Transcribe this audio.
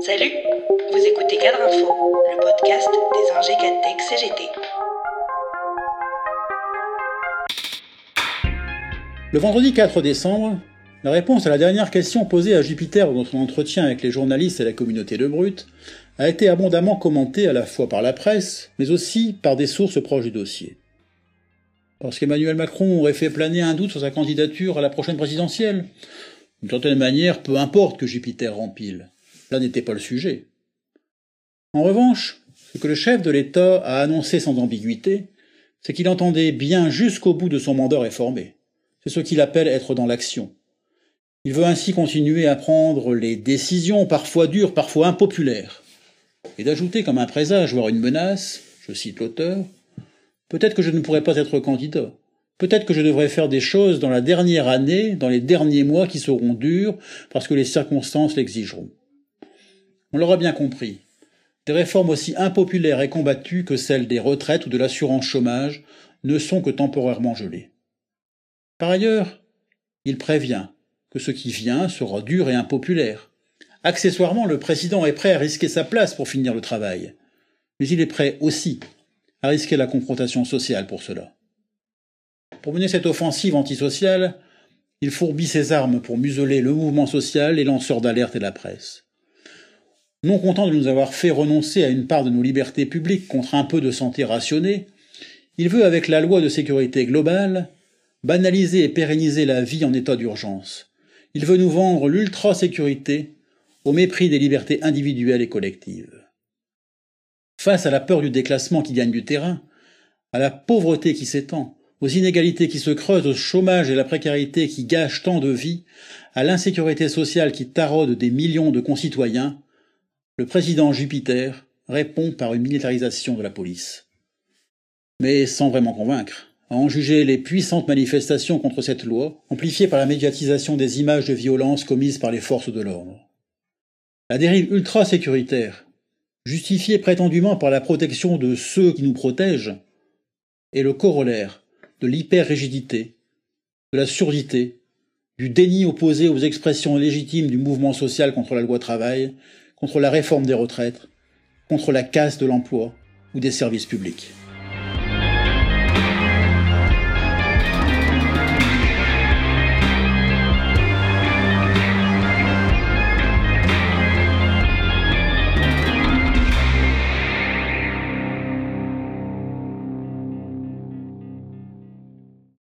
Salut, vous écoutez Cadre Info, le podcast des ingés Cadtech CGT. Le vendredi 4 décembre, la réponse à la dernière question posée à Jupiter dans son entretien avec les journalistes et la communauté de Brut a été abondamment commentée à la fois par la presse, mais aussi par des sources proches du dossier. Lorsqu'Emmanuel Macron aurait fait planer un doute sur sa candidature à la prochaine présidentielle, d'une certaine manière, peu importe que Jupiter rempile. Là n'était pas le sujet. En revanche, ce que le chef de l'État a annoncé sans ambiguïté, c'est qu'il entendait bien jusqu'au bout de son mandat réformé. C'est ce qu'il appelle être dans l'action. Il veut ainsi continuer à prendre les décisions parfois dures, parfois impopulaires, et d'ajouter comme un présage, voire une menace, je cite l'auteur, Peut-être que je ne pourrai pas être candidat. Peut-être que je devrais faire des choses dans la dernière année, dans les derniers mois qui seront durs, parce que les circonstances l'exigeront. On l'aura bien compris. Des réformes aussi impopulaires et combattues que celles des retraites ou de l'assurance chômage ne sont que temporairement gelées. Par ailleurs, il prévient que ce qui vient sera dur et impopulaire. Accessoirement, le président est prêt à risquer sa place pour finir le travail. Mais il est prêt aussi à risquer la confrontation sociale pour cela. Pour mener cette offensive antisociale, il fourbit ses armes pour museler le mouvement social, les lanceurs d'alerte et la presse. Non content de nous avoir fait renoncer à une part de nos libertés publiques contre un peu de santé rationnée, il veut, avec la loi de sécurité globale, banaliser et pérenniser la vie en état d'urgence. Il veut nous vendre l'ultra-sécurité au mépris des libertés individuelles et collectives. Face à la peur du déclassement qui gagne du terrain, à la pauvreté qui s'étend, aux inégalités qui se creusent, au chômage et la précarité qui gâchent tant de vies, à l'insécurité sociale qui taraude des millions de concitoyens, le président Jupiter répond par une militarisation de la police. Mais sans vraiment convaincre, à en juger les puissantes manifestations contre cette loi, amplifiées par la médiatisation des images de violence commises par les forces de l'ordre. La dérive ultra-sécuritaire, justifiée prétendument par la protection de ceux qui nous protègent, est le corollaire de l'hyper-rigidité, de la surdité, du déni opposé aux expressions légitimes du mouvement social contre la loi travail, contre la réforme des retraites, contre la casse de l'emploi ou des services publics.